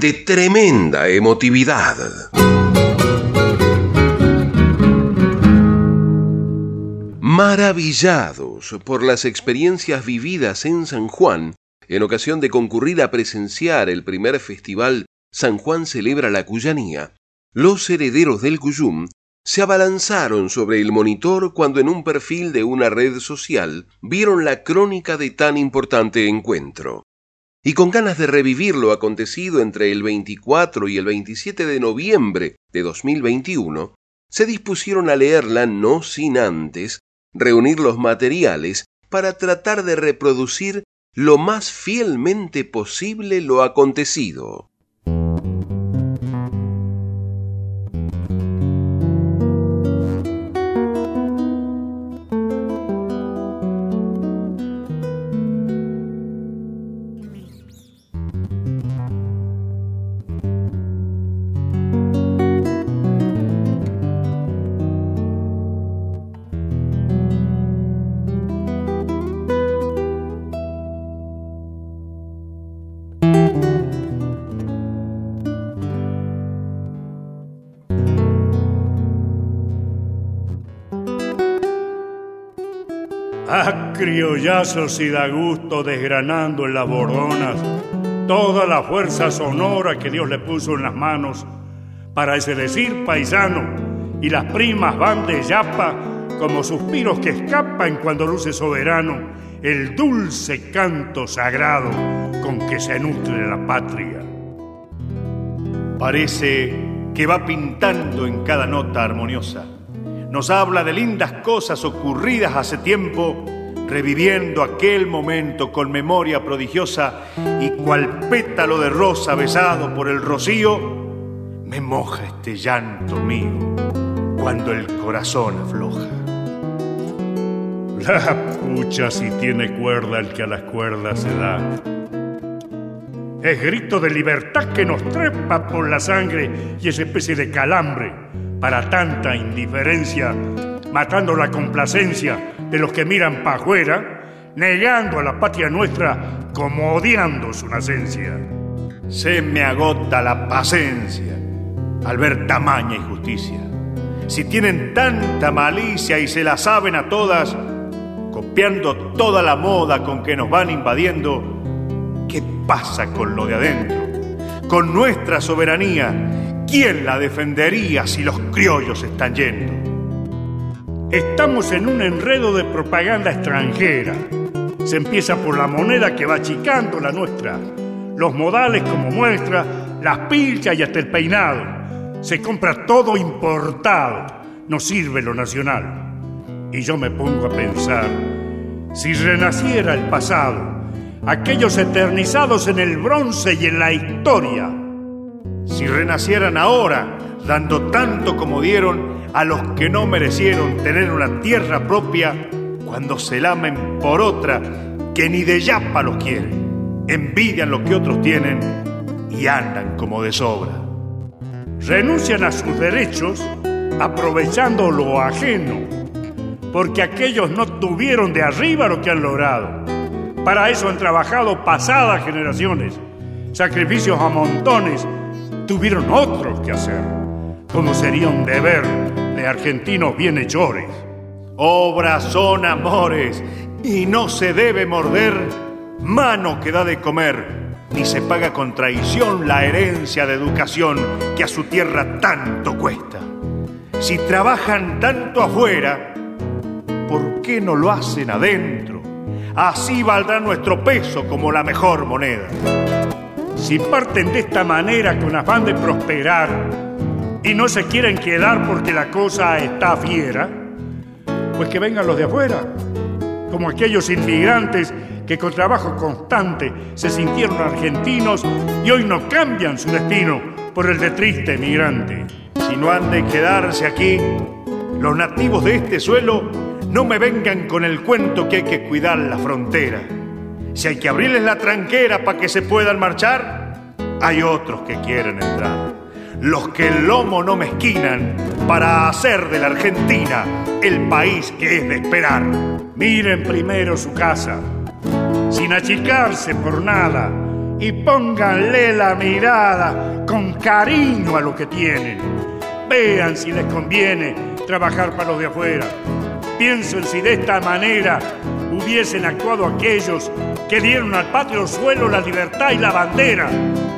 de tremenda emotividad. Maravillados por las experiencias vividas en San Juan, en ocasión de concurrir a presenciar el primer festival San Juan celebra la Cuyanía, los herederos del Cuyum se abalanzaron sobre el monitor cuando en un perfil de una red social vieron la crónica de tan importante encuentro. Y con ganas de revivir lo acontecido entre el 24 y el 27 de noviembre de 2021, se dispusieron a leerla no sin antes reunir los materiales para tratar de reproducir lo más fielmente posible lo acontecido. Criollazos y da gusto desgranando en las bordonas toda la fuerza sonora que Dios le puso en las manos para ese decir paisano y las primas van de yapa como suspiros que escapan cuando luce soberano el dulce canto sagrado con que se nutre la patria. Parece que va pintando en cada nota armoniosa. Nos habla de lindas cosas ocurridas hace tiempo reviviendo aquel momento con memoria prodigiosa y cual pétalo de rosa besado por el rocío, me moja este llanto mío cuando el corazón afloja. La pucha si tiene cuerda el que a las cuerdas se da. Es grito de libertad que nos trepa por la sangre y esa especie de calambre para tanta indiferencia, matando la complacencia de los que miran para afuera, negando a la patria nuestra como odiando su nacencia. Se me agota la paciencia al ver tamaña injusticia. Si tienen tanta malicia y se la saben a todas, copiando toda la moda con que nos van invadiendo, ¿qué pasa con lo de adentro? Con nuestra soberanía, ¿quién la defendería si los criollos están yendo? Estamos en un enredo de propaganda extranjera. Se empieza por la moneda que va achicando la nuestra, los modales como muestra, las pilchas y hasta el peinado. Se compra todo importado, no sirve lo nacional. Y yo me pongo a pensar, si renaciera el pasado, aquellos eternizados en el bronce y en la historia, si renacieran ahora, dando tanto como dieron, a los que no merecieron tener una tierra propia cuando se lamen por otra que ni de yapa los quiere, envidian lo que otros tienen y andan como de sobra. Renuncian a sus derechos aprovechando lo ajeno, porque aquellos no tuvieron de arriba lo que han logrado. Para eso han trabajado pasadas generaciones, sacrificios a montones, tuvieron otros que hacer, como sería un deber de argentinos bienhechores. Obras son amores y no se debe morder mano que da de comer, ni se paga con traición la herencia de educación que a su tierra tanto cuesta. Si trabajan tanto afuera, ¿por qué no lo hacen adentro? Así valdrá nuestro peso como la mejor moneda. Si parten de esta manera con afán de prosperar, y no se quieren quedar porque la cosa está fiera, pues que vengan los de afuera, como aquellos inmigrantes que con trabajo constante se sintieron argentinos y hoy no cambian su destino por el de triste emigrante. Si no han de quedarse aquí, los nativos de este suelo no me vengan con el cuento que hay que cuidar la frontera. Si hay que abrirles la tranquera para que se puedan marchar, hay otros que quieren entrar. Los que el lomo no mezquinan para hacer de la Argentina el país que es de esperar. Miren primero su casa, sin achicarse por nada, y pónganle la mirada con cariño a lo que tienen. Vean si les conviene trabajar para los de afuera. Piensen si de esta manera hubiesen actuado aquellos que dieron al patrio suelo la libertad y la bandera.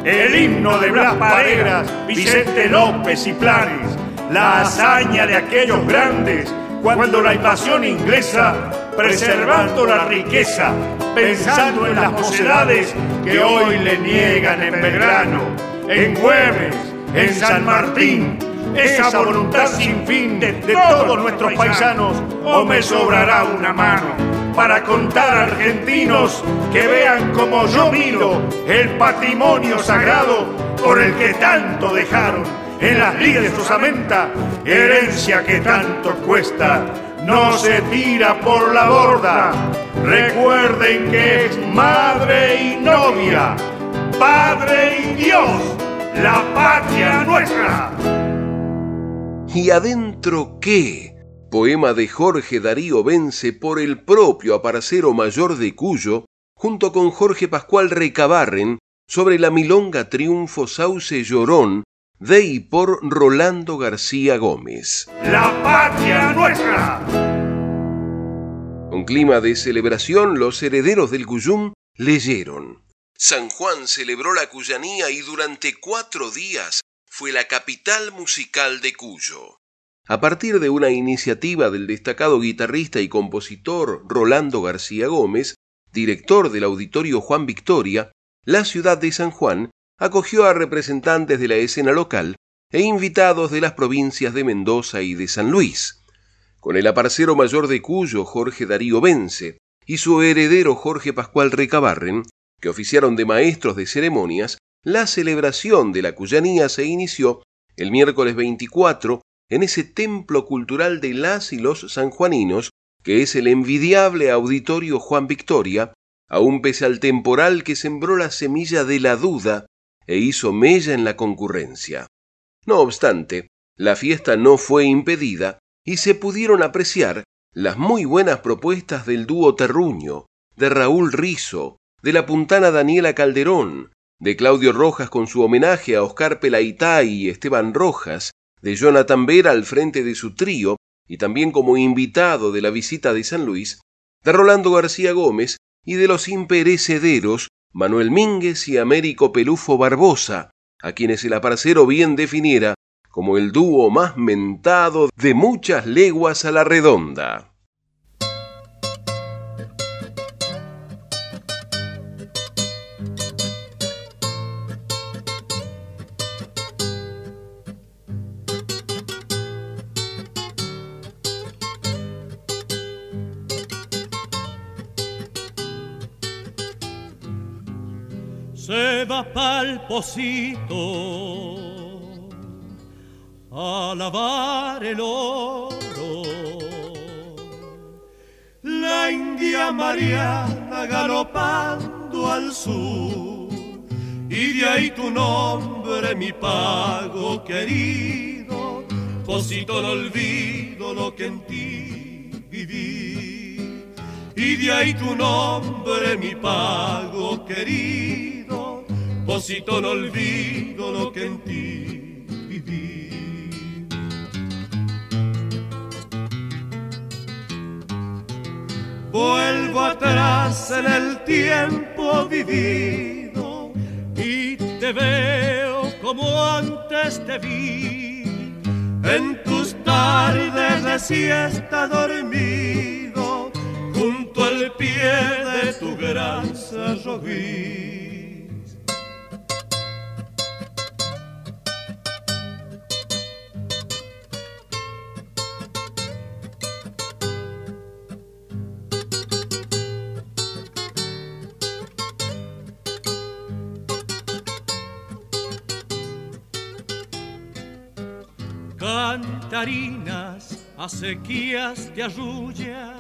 El himno de Blas Pareras, Vicente López y Planes, la hazaña de aquellos grandes cuando la invasión inglesa, preservando la riqueza, pensando en las mocedades que hoy le niegan en Belgrano, en Güemes, en San Martín, esa voluntad sin fin de, todos nuestros paisanos, o me sobrará una mano para contar a argentinos que vean como yo miro el patrimonio sagrado por el que tanto dejaron en las lides de osamenta, herencia que tanto cuesta, no se tira por la borda. Recuerden que es madre y novia, padre y Dios, la patria nuestra. ¿Y adentro qué? Poema de Jorge Darío Vence por el propio aparcero mayor de Cuyo, junto con Jorge Pascual Recabarren, sobre la milonga Triunfo Sauce Llorón, de y por Rolando García Gómez. ¡La patria nuestra! Con clima de celebración, los herederos del Cuyum leyeron. San Juan celebró la cuyanía y durante cuatro días fue la capital musical de Cuyo. A partir de una iniciativa del destacado guitarrista y compositor Rolando García Gómez, director del Auditorio Juan Victoria, la ciudad de San Juan acogió a representantes de la escena local e invitados de las provincias de Mendoza y de San Luis. Con el aparcero mayor de Cuyo, Jorge Darío Vence, y su heredero Jorge Pascual Recabarren, que oficiaron de maestros de ceremonias, la celebración de la Cuyanía se inició el miércoles 24 en ese templo cultural de las y los sanjuaninos, que es el envidiable Auditorio Juan Victoria, aun pese al temporal que sembró la semilla de la duda e hizo mella en la concurrencia. No obstante, la fiesta no fue impedida y se pudieron apreciar las muy buenas propuestas del dúo Terruño, de Raúl Rizo, de la puntana Daniela Calderón, de Claudio Rojas con su homenaje a Oscar Pelaitay y Esteban Rojas, de Jonathan Vera al frente de su trío y también como invitado de la visita de San Luis, de Rolando García Gómez y de los imperecederos Manuel Mínguez y Américo Pelufo Barbosa, a quienes el aparcero bien definiera como el dúo más mentado de muchas leguas a la redonda. Pa'l pocito a lavar el oro. La India Mariana galopando al sur. Y de ahí tu nombre mi pago querido, Pocito no olvido lo que en ti viví. Y de ahí tu nombre mi pago querido Posito no olvido lo que en ti viví. Vuelvo atrás en el tiempo vivido y te veo como antes te vi. En tus tardes de siesta dormido, junto al pie de tu gran cerro cantarinas, acequias de arrulla,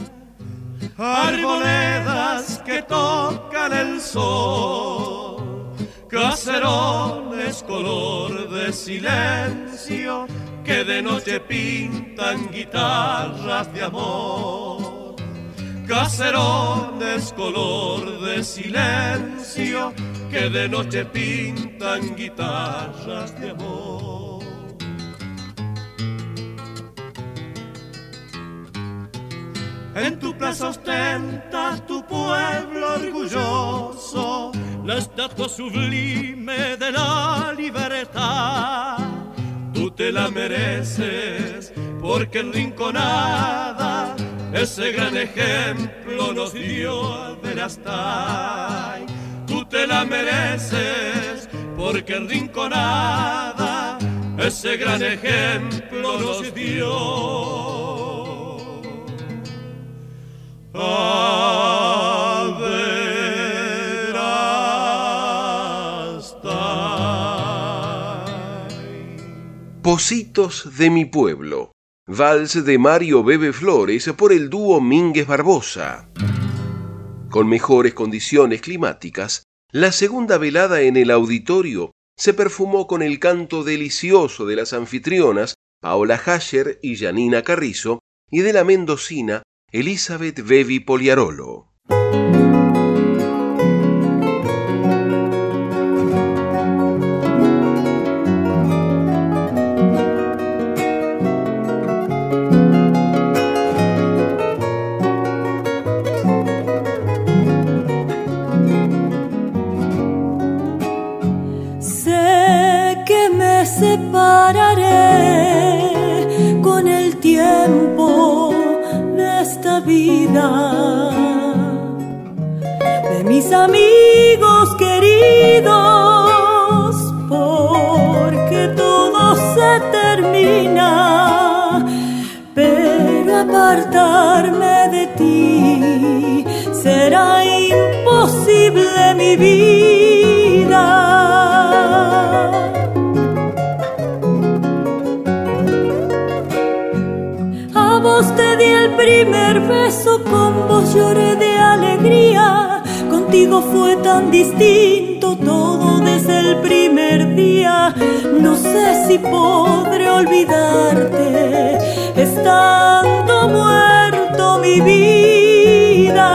arboledas que tocan el sol, caserones color de silencio que de noche pintan guitarras de amor. Caserones color de silencio que de noche pintan guitarras de amor. En tu plaza ostenta tu pueblo orgulloso la estatua sublime de la libertad. Tú te la mereces porque Rinconada ese gran ejemplo nos dio hasta Tú te la mereces porque Rinconada ese gran ejemplo nos dio. Positos de mi pueblo. Vals de Mario Bebe Flores por el dúo Mínguez Barbosa. Con mejores condiciones climáticas, la segunda velada en el auditorio se perfumó con el canto delicioso de las anfitrionas Paola Hasher y Janina Carrizo y de la mendocina Elizabeth Bevi Poliarolo. De mis amigos queridos, porque todo se termina, pero apartarme de ti será imposible mi vida. Te di el primer beso, con vos lloré de alegría. Contigo fue tan distinto todo desde el primer día. No sé si podré olvidarte, estando muerto mi vida.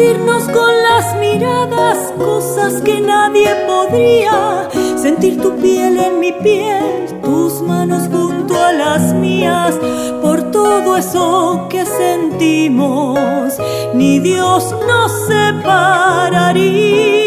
Con las miradas cosas que nadie podría. Sentir tu piel en mi piel, tus manos junto a las mías. Por todo eso que sentimos, ni Dios nos separaría.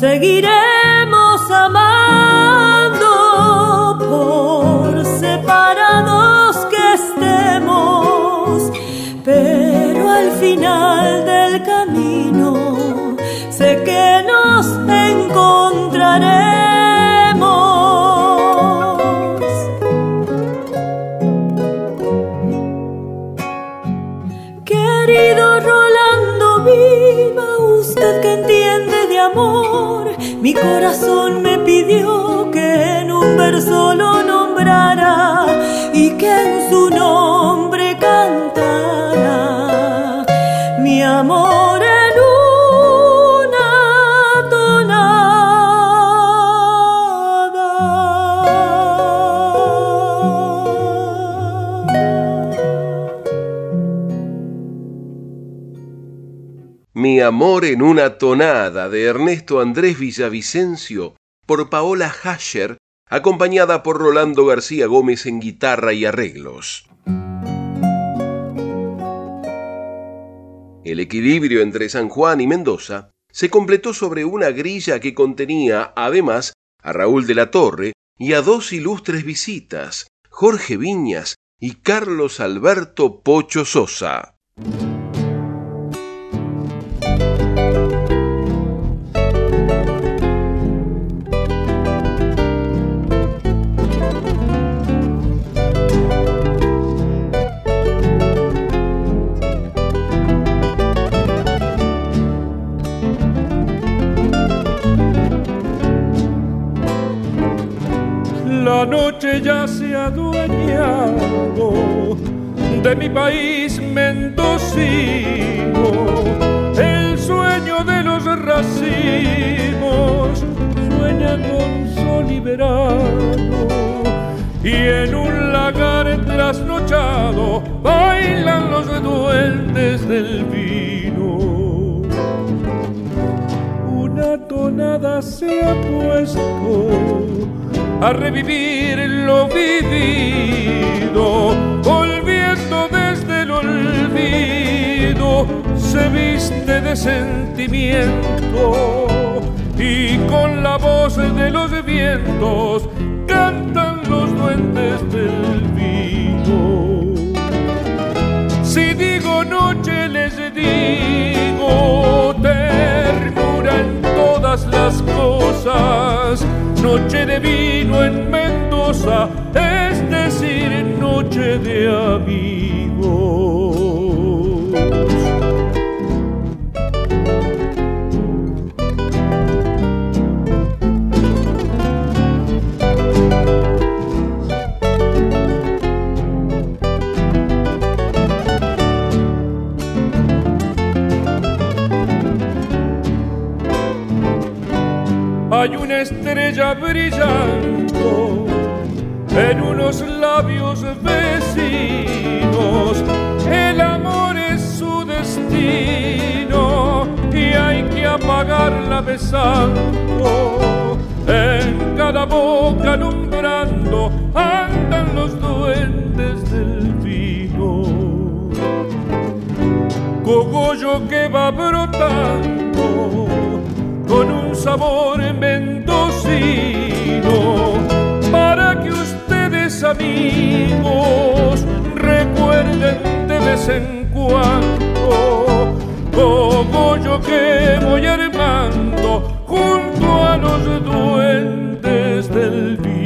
Seguiremos mi corazón me pidió que en un verso lo nombrara y que en amor en una tonada de Ernesto Andrés Villavicencio por Paola Hasher, acompañada por Rolando García Gómez en guitarra y arreglos. El equilibrio entre San Juan y Mendoza se completó sobre una grilla que contenía, además, a Raúl de la Torre y a dos ilustres visitas, Jorge Viñas y Carlos Alberto Pocho Sosa. La noche ya se ha adueñado de mi país mendocino, el sueño de los racimos sueña con sol y verano, y en un lagar trasnochado bailan los duendes del vino. Una tonada se ha puesto a revivir lo vivido, volviendo desde el olvido, se viste de sentimiento y con la voz de los vientos cantan los duendes del vino. Si digo noche les digo todas las cosas noche de vino en Mendoza, es decir, noche de amigos. Estrella brillando en unos labios vecinos. El amor es su destino y hay que apagarla besando. En cada boca alumbrando andan los duendes del vino. Cogollo que va brotando con un sabor para que ustedes amigos recuerden de vez en cuando como yo que voy armando junto a los duendes del vino.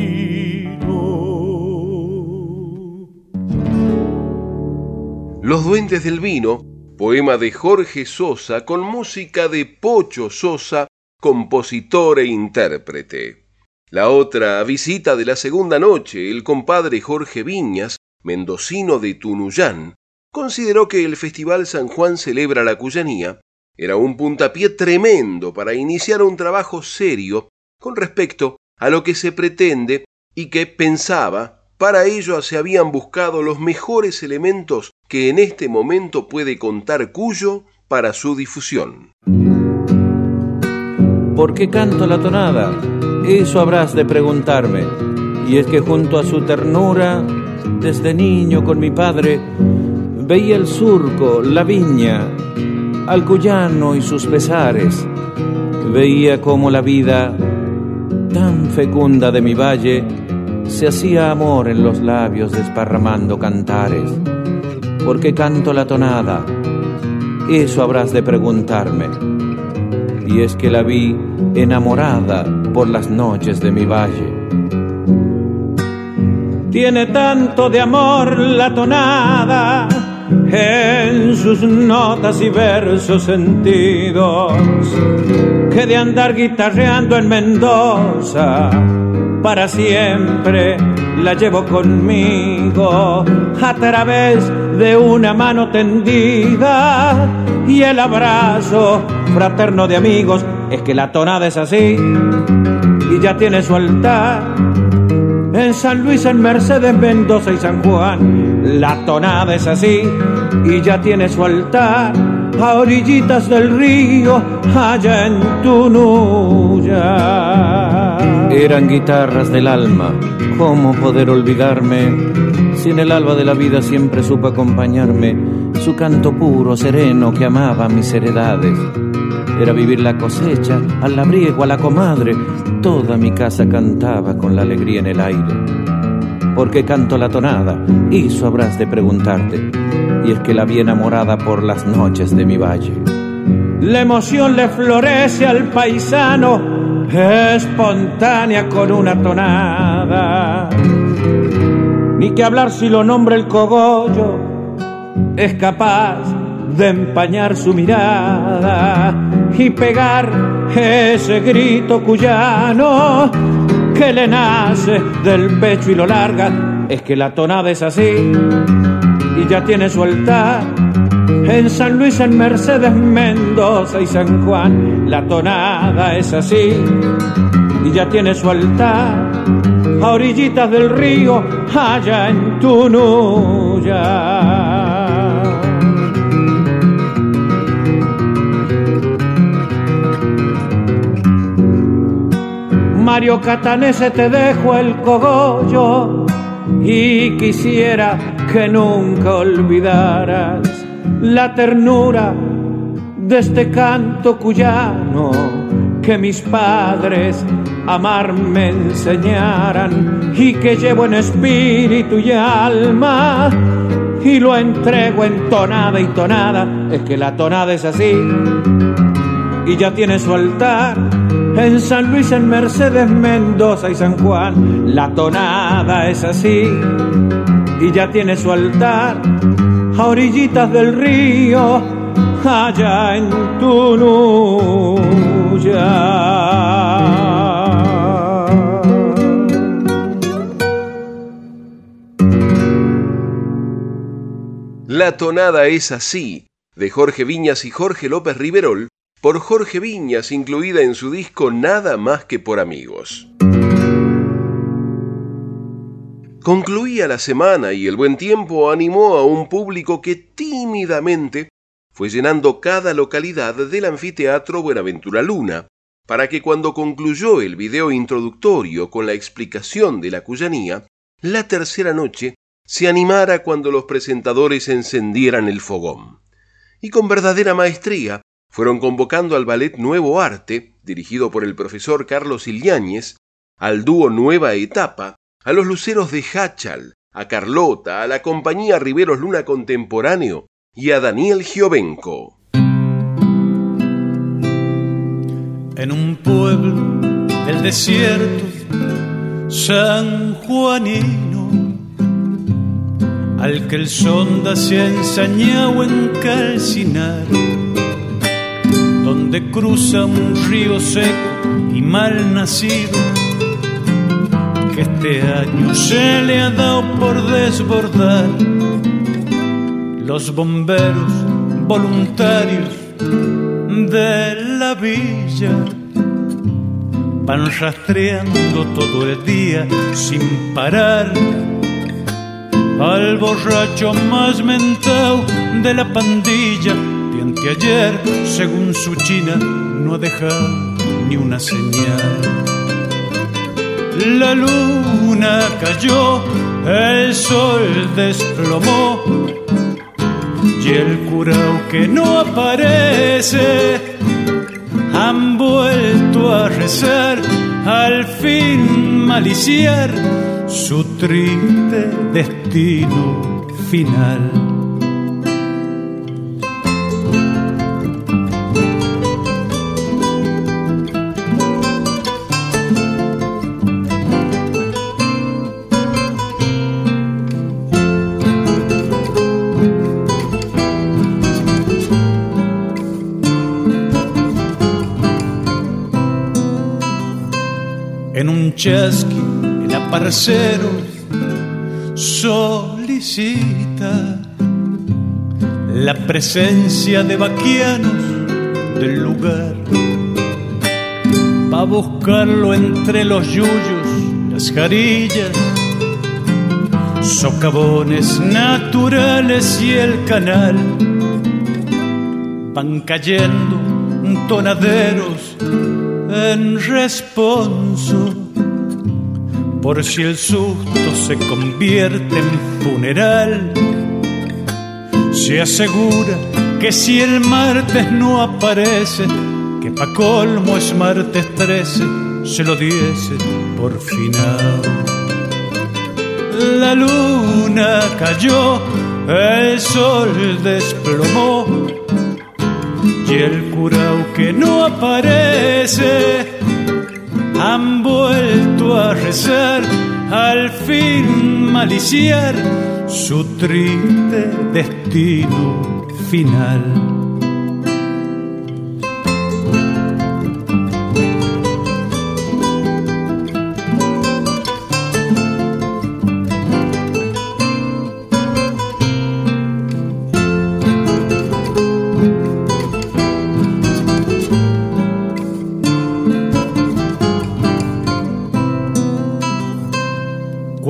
Los duendes del vino poema de Jorge Sosa con música de Pocho Sosa compositor e intérprete. La otra visita de la segunda noche, el compadre Jorge Viñas, mendocino de Tunuyán, consideró que el Festival San Juan celebra la cuyanía era un puntapié tremendo para iniciar un trabajo serio con respecto a lo que se pretende y que pensaba para ello se habían buscado los mejores elementos que en este momento puede contar Cuyo para su difusión. ¿Por qué canto la tonada? Eso habrás de preguntarme. Y es que junto a su ternura, desde niño con mi padre, veía el surco, la viña, al cuyano y sus pesares. Veía cómo la vida, tan fecunda de mi valle, se hacía amor en los labios desparramando cantares. ¿Por qué canto la tonada? Eso habrás de preguntarme y es que la vi enamorada por las noches de mi valle. Tiene tanto de amor la tonada en sus notas y versos sentidos que de andar guitarreando en Mendoza para siempre la llevo conmigo a través de una mano tendida y el abrazo fraterno de amigos. Es que la tonada es así y ya tiene su altar. En San Luis, en Mercedes, Mendoza y San Juan, la tonada es así y ya tiene su altar. A orillitas del río, allá en Tunuya. Eran guitarras del alma, ¿cómo poder olvidarme? Si en el alba de la vida siempre supo acompañarme, su canto puro, sereno que amaba mis heredades. Era vivir la cosecha, al labriego, a la comadre. Toda mi casa cantaba con la alegría en el aire. ¿Por qué canto la tonada? Eso habrás de preguntarte. Y es que la vi enamorada por las noches de mi valle. La emoción le florece al paisano, espontánea con una tonada. Ni que hablar si lo nombra el cogollo, es capaz de empañar su mirada y pegar ese grito cuyano que le nace del pecho y lo larga. Es que la tonada es así y ya tiene su. En San Luis, en Mercedes, Mendoza y San Juan, la tonada es así y ya tiene su altar. A orillitas del río, allá en Tunuya. Mario Catanese te dejo el cogollo y quisiera que nunca olvidaras la ternura de este canto cuyano que mis padres amar me enseñaran y que llevo en espíritu y alma y lo entrego en tonada y tonada, es que la tonada es así. Y ya tiene su altar en San Luis, en Mercedes, Mendoza y San Juan, la tonada es así. Y ya tiene su altar a orillitas del río, allá en Tunuya. La tonada es así, de Jorge Viñas y Jorge López Riverol, por Jorge Viñas, incluida en su disco Nada más que por amigos. Concluía la semana y el buen tiempo animó a un público que tímidamente fue llenando cada localidad del anfiteatro Buenaventura Luna, para que cuando concluyó el video introductorio con la explicación de la cuyanía, la tercera noche se animara cuando los presentadores encendieran el fogón. Y con verdadera maestría fueron convocando al ballet Nuevo Arte, dirigido por el profesor Carlos Iliáñez, al dúo Nueva Etapa, a los luceros de Hachal, a Carlota, a la compañía Riveros Luna Contemporáneo y a Daniel Giovenco. En un pueblo del desierto San Juanino, al que el sonda se ha ensañado en calcinar donde cruza un río seco y mal nacido, que este año se le ha dado por desbordar. Los bomberos voluntarios de la villa van rastreando todo el día sin parar al borracho más mentado de la pandilla que ayer, según su china, no ha dejado ni una señal. La luna cayó, el sol desplomó y el curao que no aparece han vuelto a rezar, al fin maliciar su triste destino final. Chasqui, el aparcero solicita la presencia de vaquianos del lugar. Va buscarlo entre los yuyos, las jarillas, socavones naturales y el canal. Van cayendo tonaderos en responso por si el susto se convierte en funeral. Se asegura que si el martes no aparece, que pa' colmo es martes 13, se lo diese por final. La luna cayó, el sol desplomó y el curao que no aparece han vuelto a rezar, al fin maliciar su triste destino final.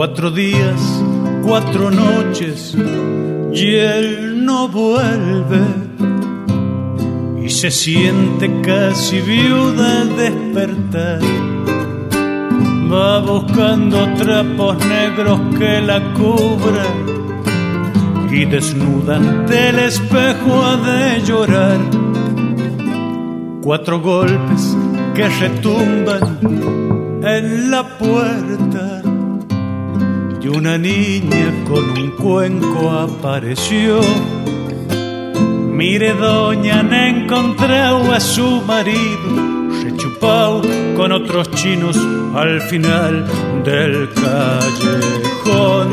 Cuatro días, cuatro noches y él no vuelve y se siente casi viuda al despertar. Va buscando trapos negros que la cubran y desnuda ante el espejo ha de llorar. Cuatro golpes que retumban en la puerta y una niña con un cuenco apareció. Mire, doña, han encontrado a su marido, rechupado con otros chinos al final del callejón.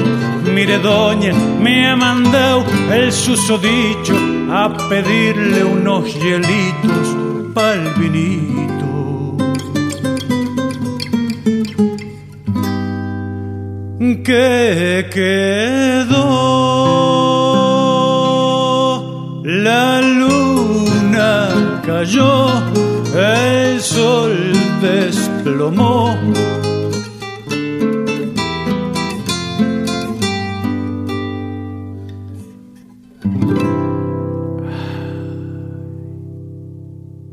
Mire, doña, me ha mandado el susodicho a pedirle unos hielitos pa'l vinito. Que quedó. La luna cayó el sol desplomó.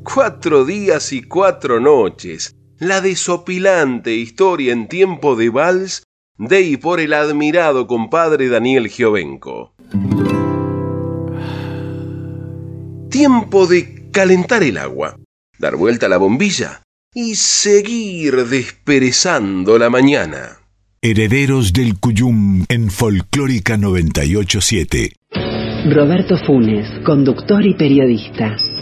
Cuatro días y cuatro noches, la desopilante historia en tiempo de vals de y por el admirado compadre Daniel Giovenco. Tiempo de calentar el agua, dar vuelta a la bombilla y seguir desperezando la mañana. Herederos del Cuyum en Folclórica 987. Roberto Funes, conductor y periodista.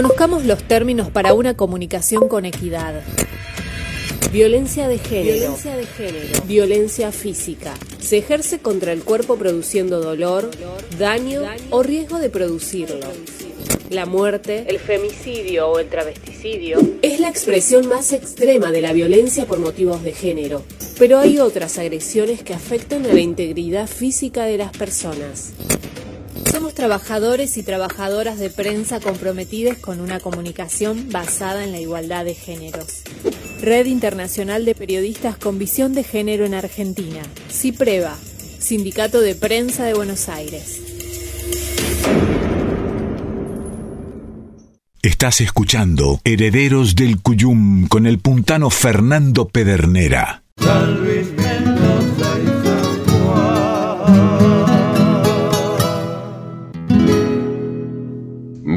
Conozcamos los términos para una comunicación con equidad. Violencia de género. Violencia de género. Violencia física. Se ejerce contra el cuerpo produciendo dolor, daño o riesgo de producirlo. La muerte, el femicidio o el travesticidio es la expresión más extrema de la violencia por motivos de género. Pero hay otras agresiones que afectan a la integridad física de las personas. Somos trabajadores y trabajadoras de prensa comprometidos con una comunicación basada en la igualdad de géneros. Red Internacional de Periodistas con Visión de Género en Argentina. CIPREVA, Sindicato de Prensa de Buenos Aires. Estás escuchando Herederos del Cuyum con el puntano Fernando Pedernera.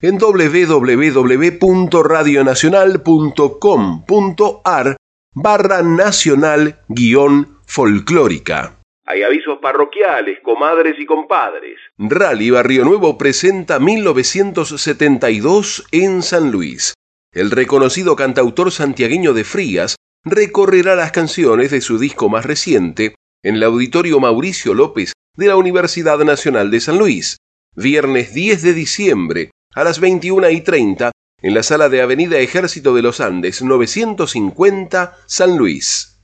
en www.radionacional.com.ar barra nacional guion folclórica. Hay avisos parroquiales, comadres y compadres. Rally Barrio Nuevo presenta 1972 en San Luis. El reconocido cantautor santiagueño de Frías recorrerá las canciones de su disco más reciente en el Auditorio Mauricio López de la Universidad Nacional de San Luis, viernes 10 de diciembre a las 21 y 30 en la sala de Avenida Ejército de los Andes 950 San Luis.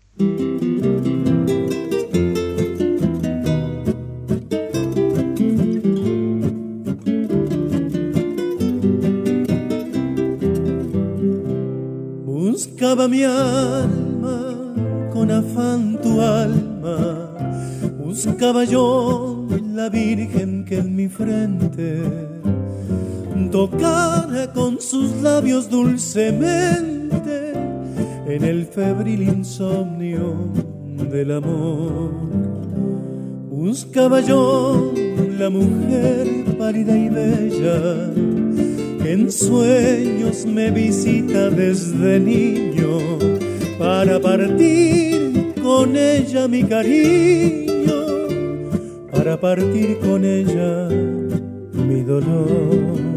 Buscaba mi alma con afán tu alma, buscaba yo la Virgen que en mi frente tocara con sus labios dulcemente en el febril insomnio del amor. Buscaba yo la mujer pálida y bella que en sueños me visita desde niño para partir con ella mi cariño, para partir con ella mi dolor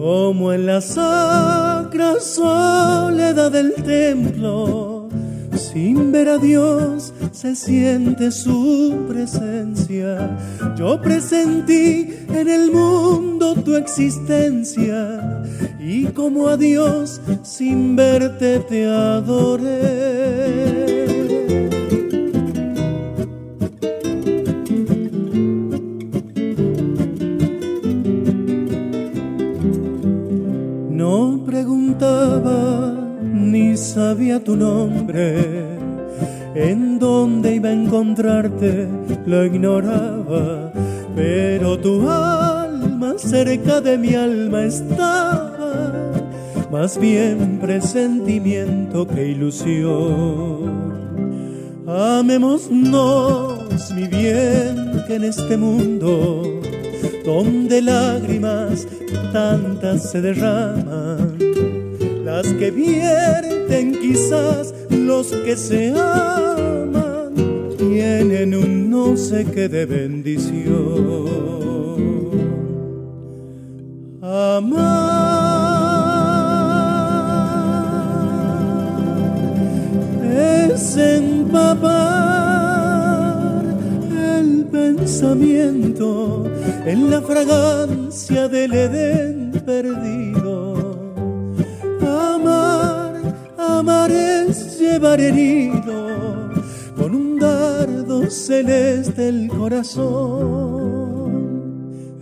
como en la sacra soledad del templo, sin ver a Dios se siente su presencia. Yo presentí en el mundo tu existencia y como a Dios sin verte te adoré. Tu nombre. En dónde iba a encontrarte lo ignoraba, pero tu alma cerca de mi alma estaba, más bien presentimiento que ilusión. Amémonos, mi bien, que en este mundo, donde lágrimas tantas se derraman, las que vierten quizás los que se aman, tienen un no sé qué de bendición. Amar es empapar el pensamiento en la fragancia del Edén perdido herido con un dardo celeste el corazón.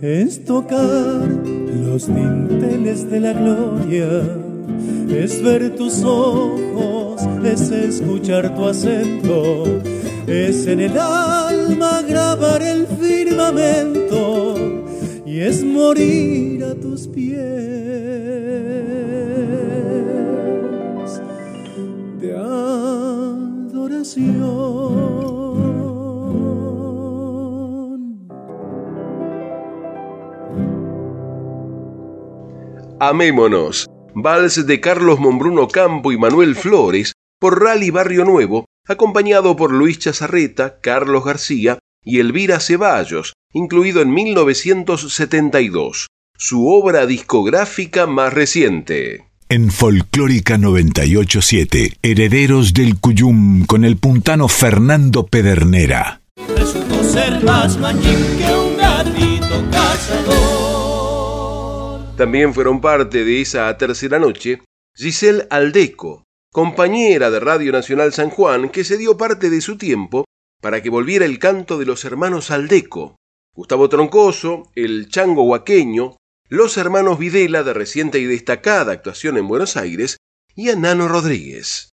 Es tocar los dinteles de la gloria, es ver tus ojos, es escuchar tu acento, es en el alma grabar el firmamento y es morir a tus pies. Amémonos, vals de Carlos Mombruno Campo y Manuel Flores por Rally Barrio Nuevo, acompañado por Luis Chazarreta, Carlos García y Elvira Ceballos, incluido en 1972, su obra discográfica más reciente. En Folclórica 987, Herederos del Cuyum con el puntano Fernando Pedernera. ser más que un gatito cazador. También fueron parte de esa tercera noche Giselle Aldeco, compañera de Radio Nacional San Juan, que se dio parte de su tiempo para que volviera el canto de los hermanos Aldeco, Gustavo Troncoso, el chango huaqueño, los hermanos Videla de reciente y destacada actuación en Buenos Aires y a Nano Rodríguez.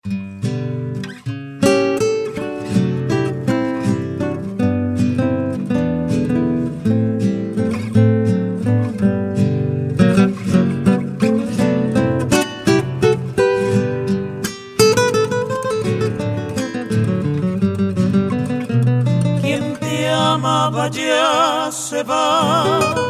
Quien te amaba ya se va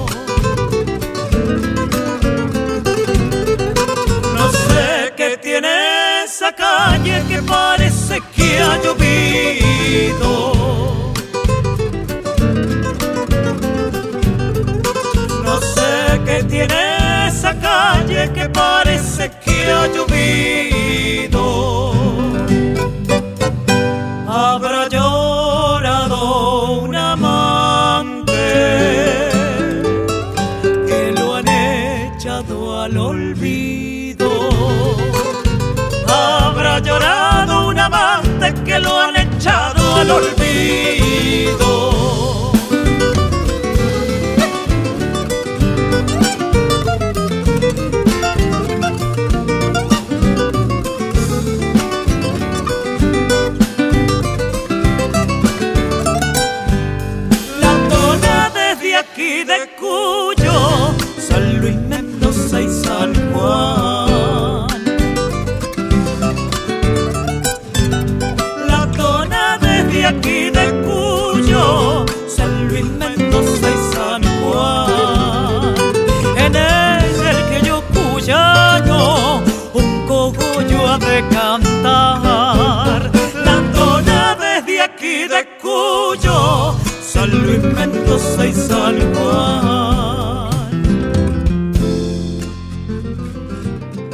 Tiene esa calle que parece que ha llovido. No sé qué tiene esa calle que parece que ha llovido. Echado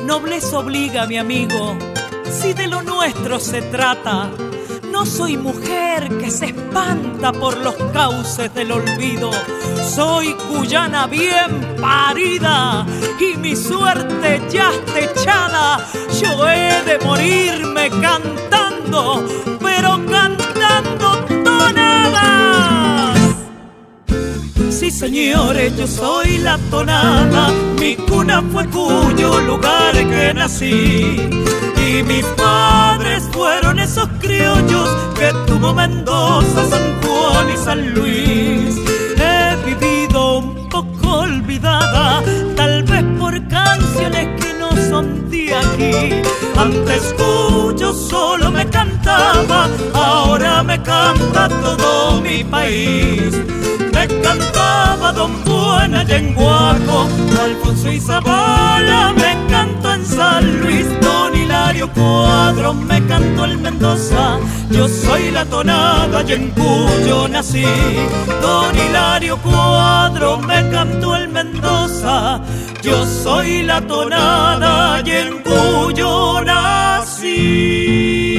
Nobleza obliga, mi amigo, si de lo nuestro se trata. No soy mujer que se espanta por los cauces del olvido. Soy cuyana bien parida y mi suerte ya está echada. Yo he de morirme cantando, pero cantando tonadas. Sí, señores, yo soy la tonada, mi cuna fue cuyo lugar que nací. Y mis padres fueron esos criollos que tuvo Mendoza, San Juan y San Luis. He vivido un poco olvidada, tal vez por canciones que no son de aquí. Antes cuyo solo me cantaba, ahora me canta todo mi país me cantaba Don Buena y en Guaco, Alfonso y Zabala me cantó en San Luis, Don Hilario Cuadro me cantó el Mendoza, yo soy la tonada y en cuyo nací, Don Hilario Cuadro me cantó el Mendoza, yo soy la tonada y en cuyo nací.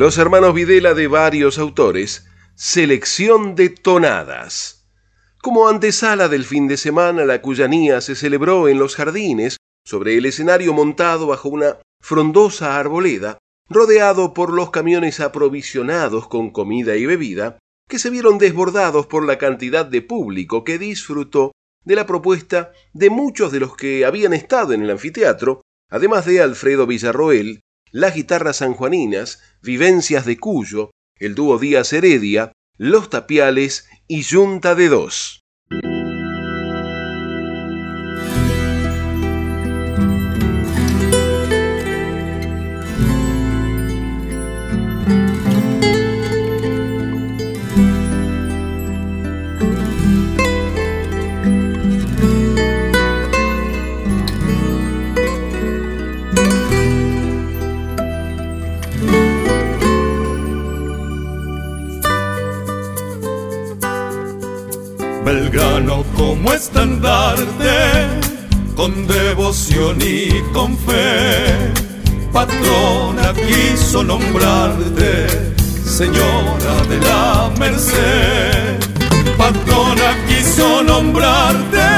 Los hermanos Videla de varios autores, selección de tonadas. Como antesala del fin de semana, la cuyanía se celebró en los jardines, sobre el escenario montado bajo una frondosa arboleda, rodeado por los camiones aprovisionados con comida y bebida, que se vieron desbordados por la cantidad de público que disfrutó de la propuesta de muchos de los que habían estado en el anfiteatro, además de Alfredo Villarroel, las guitarras sanjuaninas, Vivencias de Cuyo, el dúo Díaz Heredia, Los Tapiales y Junta de Dos. Con devoción y con fe. Patrona quiso nombrarte, señora de la merced. Patrona quiso nombrarte,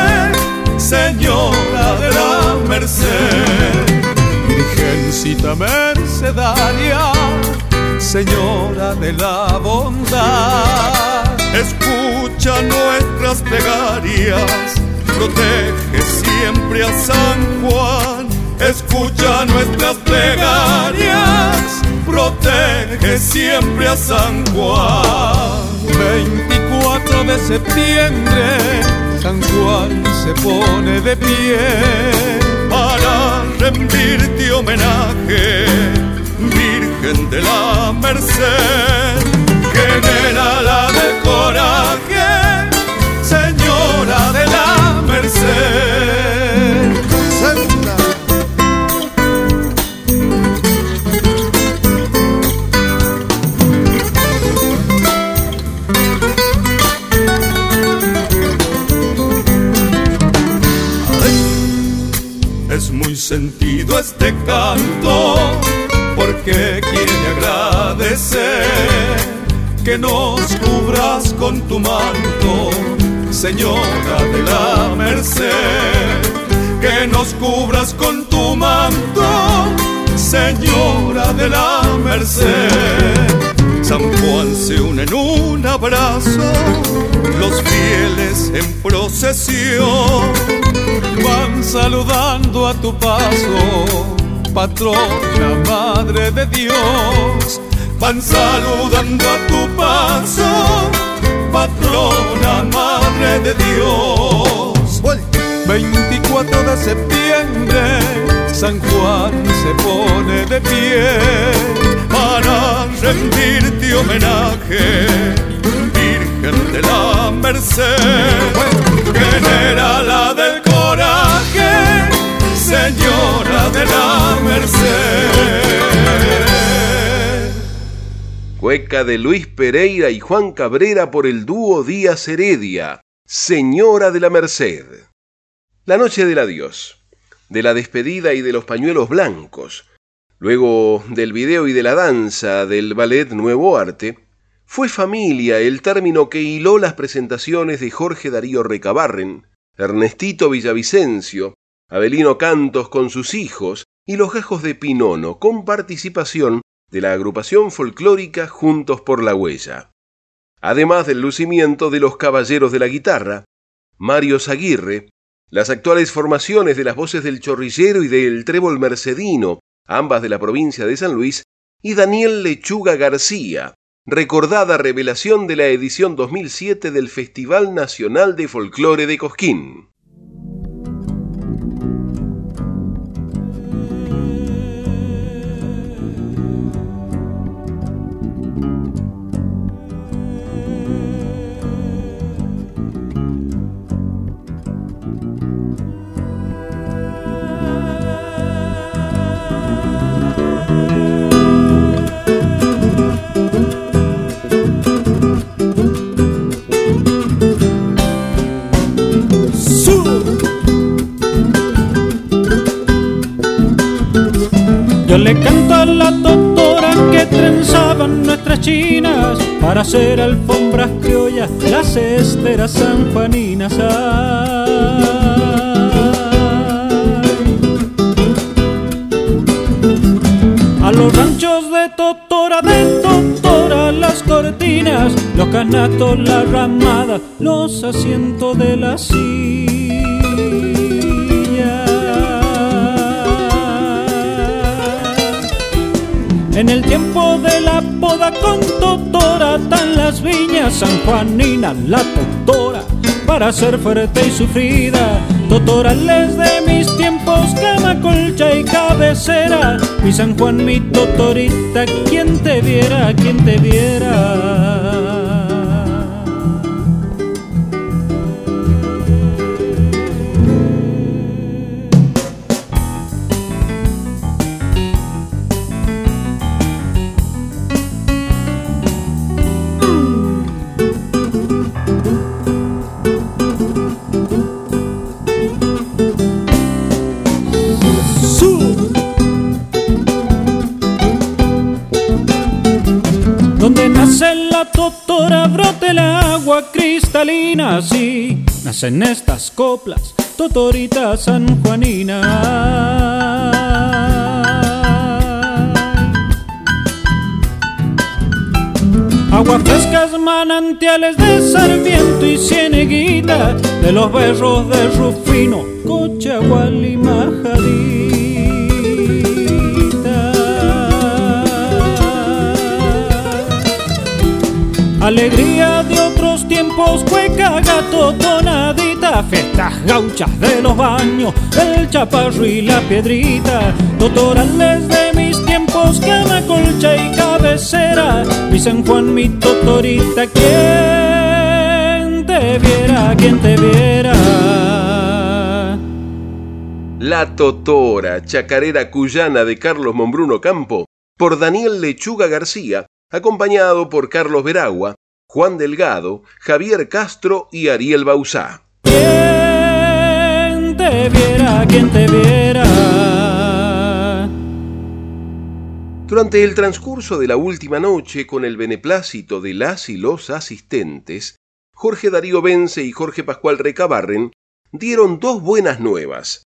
señora de la merced. Virgencita mercedaria, señora de la bondad escucha nuestras plegarias, protege siempre a San Juan, escucha nuestras plegarias, protege siempre a San Juan. 24 de septiembre, San Juan se pone de pie. Para rendirte homenaje, Virgen de la Merced. Generala de coraje, es muy sentido este canto porque quiere agradecer que nos cubras con tu manto, Señora de la Merced, que nos cubras con tu manto, Señora de la Merced. San Juan se une en un abrazo, los fieles en procesión van saludando a tu paso, patrona, Madre de Dios van saludando a tu paso, patrona madre de Dios. 24 de septiembre, San Juan se pone de pie para rendirte homenaje, Virgen de la Merced, generala del coraje, Señora de la Merced. Cueca de Luis Pereira y Juan Cabrera por el dúo Díaz Heredia, Señora de la Merced. La noche del adiós, de la despedida y de los pañuelos blancos, luego del video y de la danza del ballet Nuevo Arte, fue familia el término que hiló las presentaciones de Jorge Darío Recabarren, Ernestito Villavicencio, Abelino Cantos con sus hijos y los gajos de Pinono, con participación de la agrupación folclórica Juntos por la Huella. Además del lucimiento de los Caballeros de la Guitarra, Mario Zaguirre, las actuales formaciones de las voces del Chorrillero y del Trébol Mercedino, ambas de la provincia de San Luis, y Daniel Lechuga García, recordada revelación de la edición 2007 del Festival Nacional de Folclore de Cosquín. Hacer alfombras criollas, las esteras sanjuaninas. A los ranchos de Totora, de Totora, las cortinas, los canatos, la ramada, los asientos de la silla. En el tiempo de la poda con totora, tan las viñas sanjuaninas, la totora, para ser fuerte y sufrida. Totorales de mis tiempos, cama, colcha y cabecera. Mi San Juan, mi totorita, quien te viera, quien te viera. Agua cristalina, así nacen estas coplas, totorita sanjuanina. Aguas frescas, manantiales de Sarmiento y Cieneguita, de los berros de Rufino, Cochagual y Majadita. Alegría de otros tiempos, cueca, gato, tonadita, fiestas gauchas de los baños, el chaparro y la piedrita, totorales de mis tiempos, cama, colcha y cabecera, mi San Juan, mi totorita, quien te viera, quien te viera. La Totora, chacarera cuyana de Carlos Mombruno Campo, por Daniel Lechuga García, acompañado por Carlos Veragua, Juan Delgado, Javier Castro y Ariel Bausá. Quien te viera, quien te viera. Durante el transcurso de la última noche, con el beneplácito de las y los asistentes, Jorge Darío Vence y Jorge Pascual Recabarren dieron dos buenas nuevas.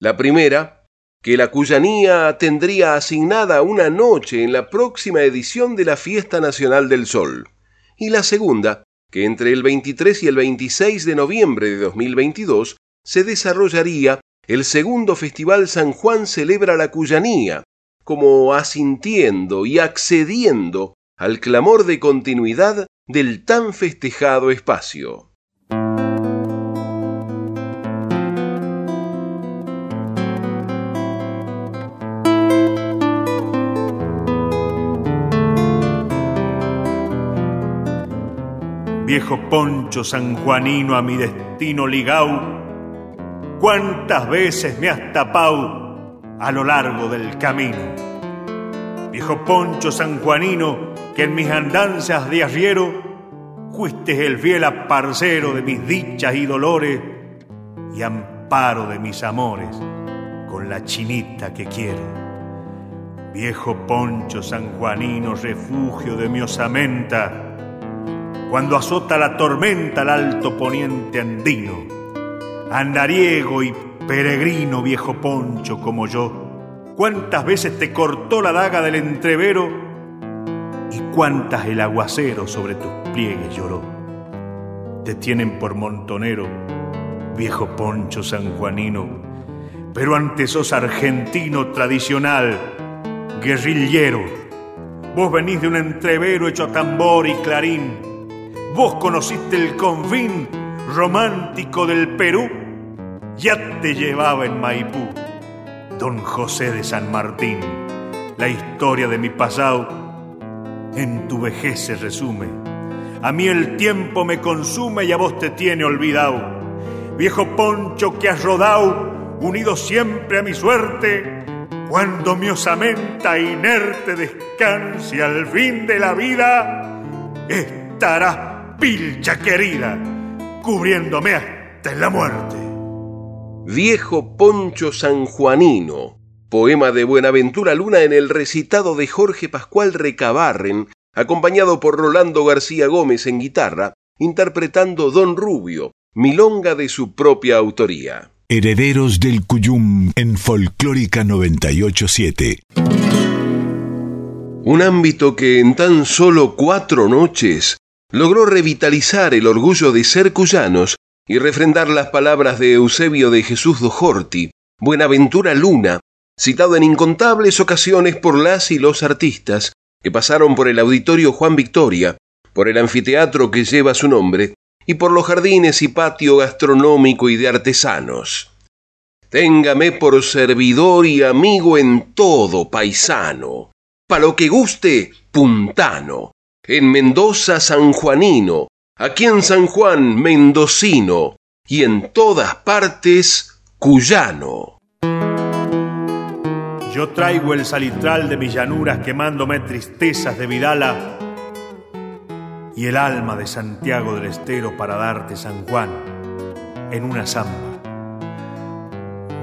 La primera, que la Cuyanía tendría asignada una noche en la próxima edición de la Fiesta Nacional del Sol. Y la segunda, que entre el 23 y el 26 de noviembre de 2022 se desarrollaría el segundo Festival San Juan Celebra la Cuyanía, como asintiendo y accediendo al clamor de continuidad del tan festejado espacio. Viejo poncho sanjuanino a mi destino ligau, cuántas veces me has tapado a lo largo del camino. Viejo poncho sanjuanino que en mis andanzas de arriero fuiste el fiel aparcero de mis dichas y dolores y amparo de mis amores con la chinita que quiero. Viejo poncho sanjuanino, refugio de mi osamenta, cuando azota la tormenta al alto poniente andino. Andariego y peregrino viejo poncho como yo, cuántas veces te cortó la daga del entrevero y cuántas el aguacero sobre tus pliegues lloró. Te tienen por montonero, viejo poncho sanjuanino, pero antes sos argentino tradicional, guerrillero. Vos venís de un entrevero hecho a tambor y clarín, Vos conociste el confín romántico del Perú, ya te llevaba en Maipú. Don José de San Martín, la historia de mi pasado en tu vejez se resume. A mí el tiempo me consume y a vos te tiene olvidado. Viejo poncho que has rodado, unido siempre a mi suerte, cuando mi osamenta inerte descanse al fin de la vida, estarás pilcha querida, cubriéndome hasta en la muerte. Viejo Poncho Sanjuanino, poema de Buenaventura Luna en el recitado de Jorge Pascual Recabarren, acompañado por Rolando García Gómez en guitarra, interpretando Don Rubio, milonga de su propia autoría. Herederos del Cuyum en Folclórica 987. Un ámbito que en tan solo cuatro noches logró revitalizar el orgullo de ser cuyanos y refrendar las palabras de Eusebio de Jesús Dojorti, Buenaventura Luna, citado en incontables ocasiones por las y los artistas que pasaron por el auditorio Juan Victoria, por el anfiteatro que lleva su nombre y por los jardines y patio gastronómico y de artesanos. Téngame por servidor y amigo en todo, paisano. Pa' lo que guste, puntano en Mendoza sanjuanino, aquí en San Juan mendocino y en todas partes cuyano. Yo traigo el salitral de mis llanuras quemándome tristezas de Vidala y el alma de Santiago del Estero para darte San Juan en una zamba.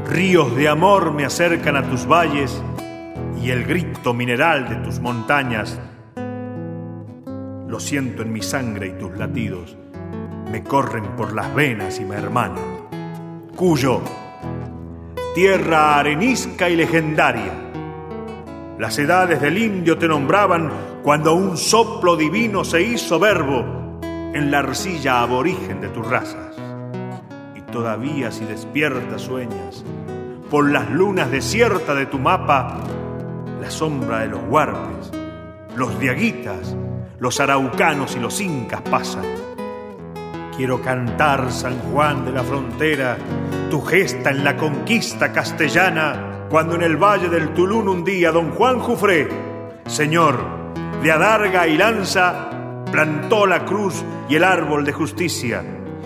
Ríos de amor me acercan a tus valles y el grito mineral de tus montañas lo siento en mi sangre y tus latidos me corren por las venas y me hermanan. Cuyo, tierra arenisca y legendaria. Las edades del indio te nombraban cuando un soplo divino se hizo verbo en la arcilla aborigen de tus razas. Y todavía si despiertas sueñas, por las lunas desiertas de tu mapa, la sombra de los huarpes, los diaguitas, los araucanos y los incas pasan. Quiero cantar San Juan de la Frontera, tu gesta en la conquista castellana, cuando en el valle del Tulún un día don Juan Jufré, señor de adarga y lanza, plantó la cruz y el árbol de justicia,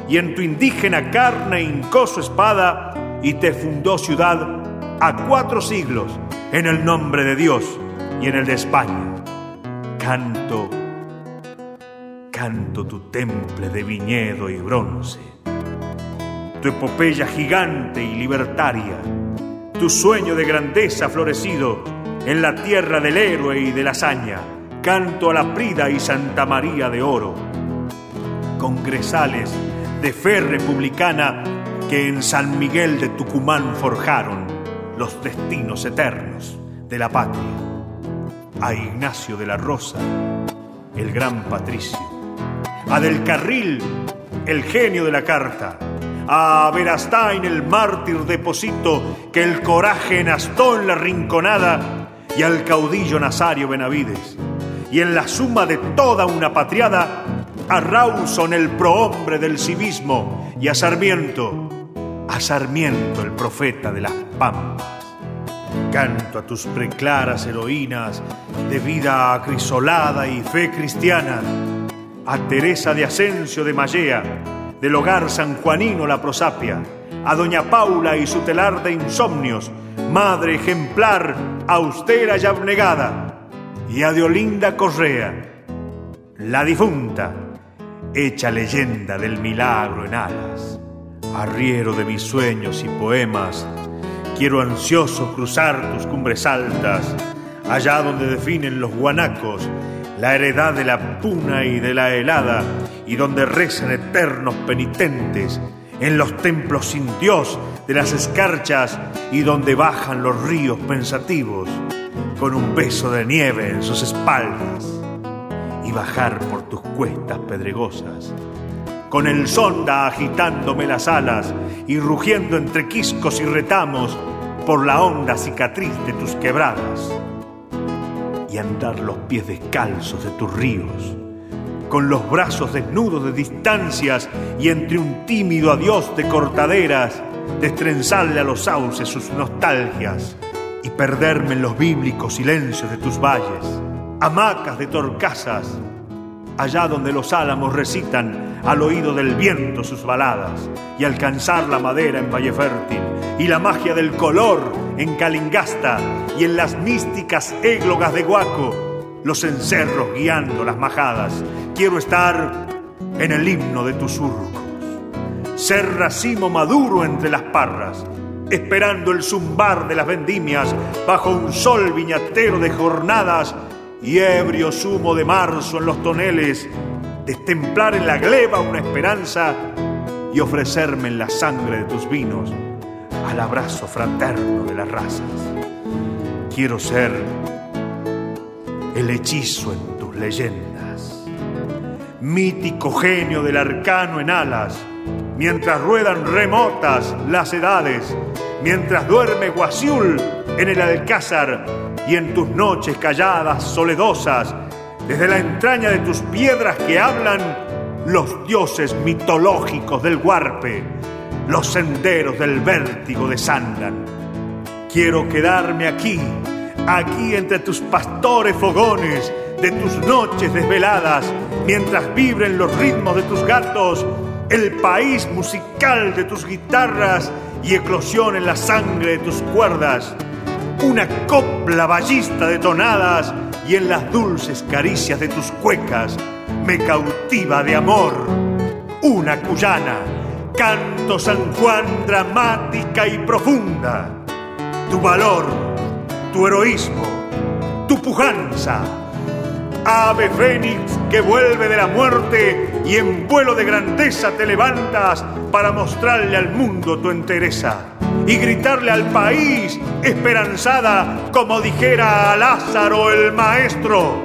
y en tu indígena carne hincó su espada y te fundó ciudad a cuatro siglos en el nombre de Dios y en el de España. Canto canto tu temple de viñedo y bronce, tu epopeya gigante y libertaria, tu sueño de grandeza florecido en la tierra del héroe y de la hazaña, canto a la Prida y Santa María de Oro, congresales de fe republicana que en San Miguel de Tucumán forjaron los destinos eternos de la patria. A Ignacio de la Rosa, el gran patricio, a Del Carril, el genio de la carta, a Verastain, el mártir deposito que el coraje enastó en la rinconada, y al caudillo Nazario Benavides, y en la suma de toda una patriada, a Rawson, el prohombre del civismo, y a Sarmiento, a Sarmiento, el profeta de las pampas. Canto a tus preclaras heroínas de vida acrisolada y fe cristiana a Teresa de Asensio de Mallea, del hogar sanjuanino La Prosapia, a Doña Paula y su telar de insomnios, madre ejemplar, austera y abnegada, y a Deolinda Correa, la difunta, hecha leyenda del milagro en alas, arriero de mis sueños y poemas, quiero ansioso cruzar tus cumbres altas, allá donde definen los guanacos la heredad de la puna y de la helada, y donde rezan eternos penitentes, en los templos sin Dios de las escarchas, y donde bajan los ríos pensativos, con un beso de nieve en sus espaldas, y bajar por tus cuestas pedregosas, con el sonda agitándome las alas y rugiendo entre quiscos y retamos por la honda cicatriz de tus quebradas y andar los pies descalzos de tus ríos, con los brazos desnudos de distancias y entre un tímido adiós de cortaderas, destrenzarle a los sauces sus nostalgias y perderme en los bíblicos silencios de tus valles, hamacas de torcasas, allá donde los álamos recitan al oído del viento sus baladas y alcanzar la madera en Valle Fértil y la magia del color en Calingasta y en las místicas églogas de Guaco, los encerros guiando las majadas. Quiero estar en el himno de tus surcos, ser racimo maduro entre las parras, esperando el zumbar de las vendimias bajo un sol viñatero de jornadas y ebrio zumo de marzo en los toneles, destemplar en la gleba una esperanza y ofrecerme en la sangre de tus vinos al abrazo fraterno de las razas. Quiero ser el hechizo en tus leyendas, mítico genio del arcano en alas, mientras ruedan remotas las edades, mientras duerme Guasiul en el alcázar y en tus noches calladas, soledosas, desde la entraña de tus piedras que hablan los dioses mitológicos del Huarpe, los senderos del vértigo desandan. Quiero quedarme aquí, aquí entre tus pastores fogones, de tus noches desveladas, mientras vibren los ritmos de tus gatos, el país musical de tus guitarras y eclosión en la sangre de tus cuerdas, una copla ballista de tonadas y en las dulces caricias de tus cuecas me cautiva de amor una cuyana Canto San Juan dramática y profunda. Tu valor, tu heroísmo, tu pujanza, ave fénix que vuelve de la muerte y en vuelo de grandeza te levantas para mostrarle al mundo tu entereza y gritarle al país esperanzada como dijera a Lázaro el maestro,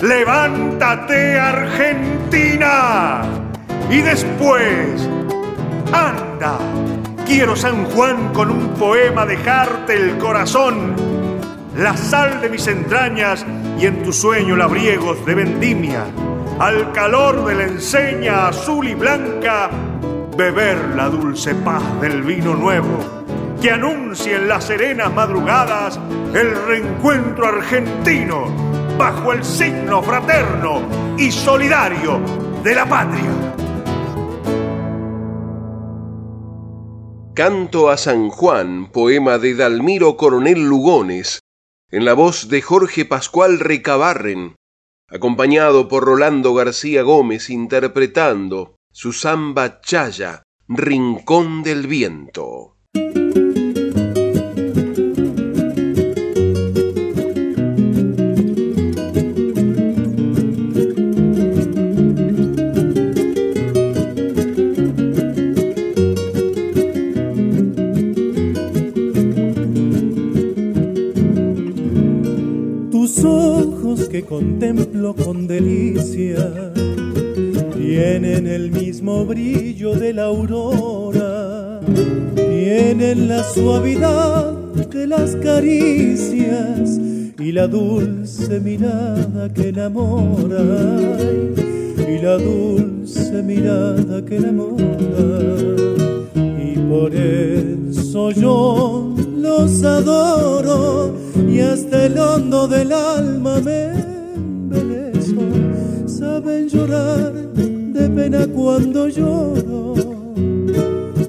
levántate Argentina y después, anda, quiero San Juan con un poema dejarte el corazón, la sal de mis entrañas y en tu sueño labriegos de vendimia, al calor de la enseña azul y blanca, beber la dulce paz del vino nuevo, que anuncie en las serenas madrugadas el reencuentro argentino bajo el signo fraterno y solidario de la patria. Canto a San Juan, poema de Dalmiro Coronel Lugones, en la voz de Jorge Pascual Recabarren, acompañado por Rolando García Gómez interpretando su samba chaya, Rincón del Viento. Que contemplo con delicia tienen el mismo brillo de la aurora, tienen la suavidad de las caricias y la dulce mirada que enamora, y la dulce mirada que enamora, y por eso yo los adoro y hasta el hondo del alma me embelezo. Saben llorar de pena cuando lloro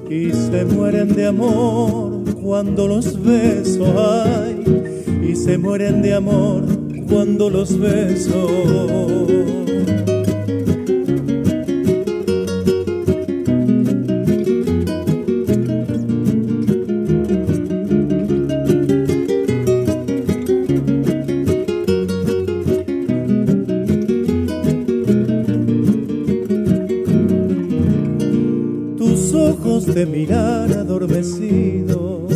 y se mueren de amor cuando los beso. Ay, y se mueren de amor cuando los beso. De mirar adormecido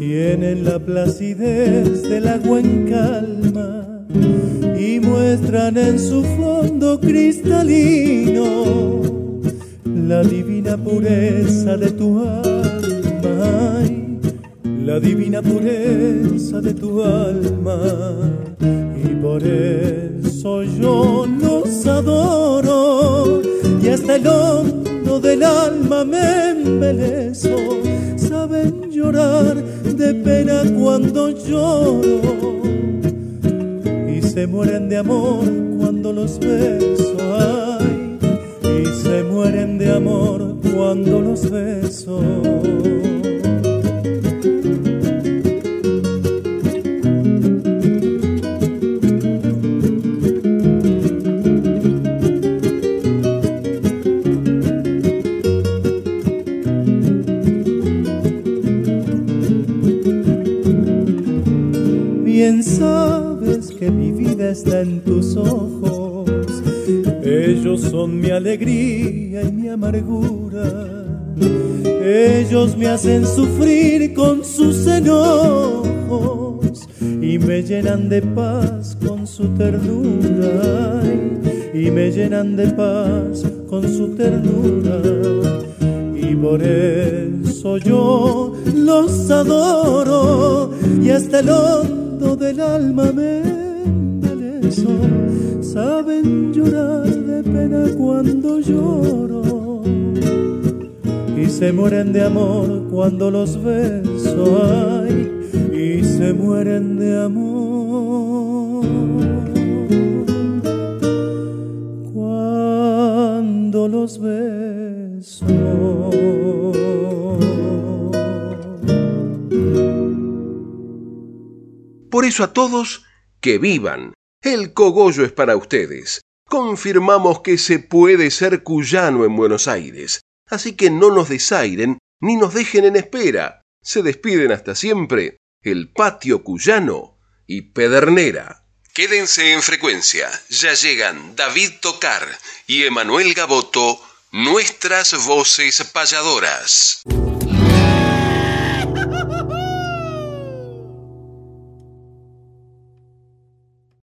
tienen la placidez del agua en calma y muestran en su fondo cristalino la divina pureza de tu alma, la divina pureza de tu alma. Y por eso yo los adoro y hasta el hombre del alma me embelezo, saben llorar de pena cuando lloro y se mueren de amor cuando los beso, ay, y se mueren de amor cuando los beso. Está en tus ojos. Ellos son mi alegría y mi amargura. Ellos me hacen sufrir con sus enojos y me llenan de paz con su ternura. Y me llenan de paz con su ternura. Y por eso yo los adoro y hasta el hondo del alma me saben llorar de pena cuando lloro y se mueren de amor cuando los beso, y se mueren de amor cuando los beso. Por eso a todos que vivan el cogollo es para ustedes. Confirmamos que se puede ser cuyano en Buenos Aires, así que no nos desairen ni nos dejen en espera. Se despiden hasta siempre el patio cuyano y Pedernera. Quédense en frecuencia, ya llegan David Tocar y Emanuel Gaboto, nuestras voces payadoras.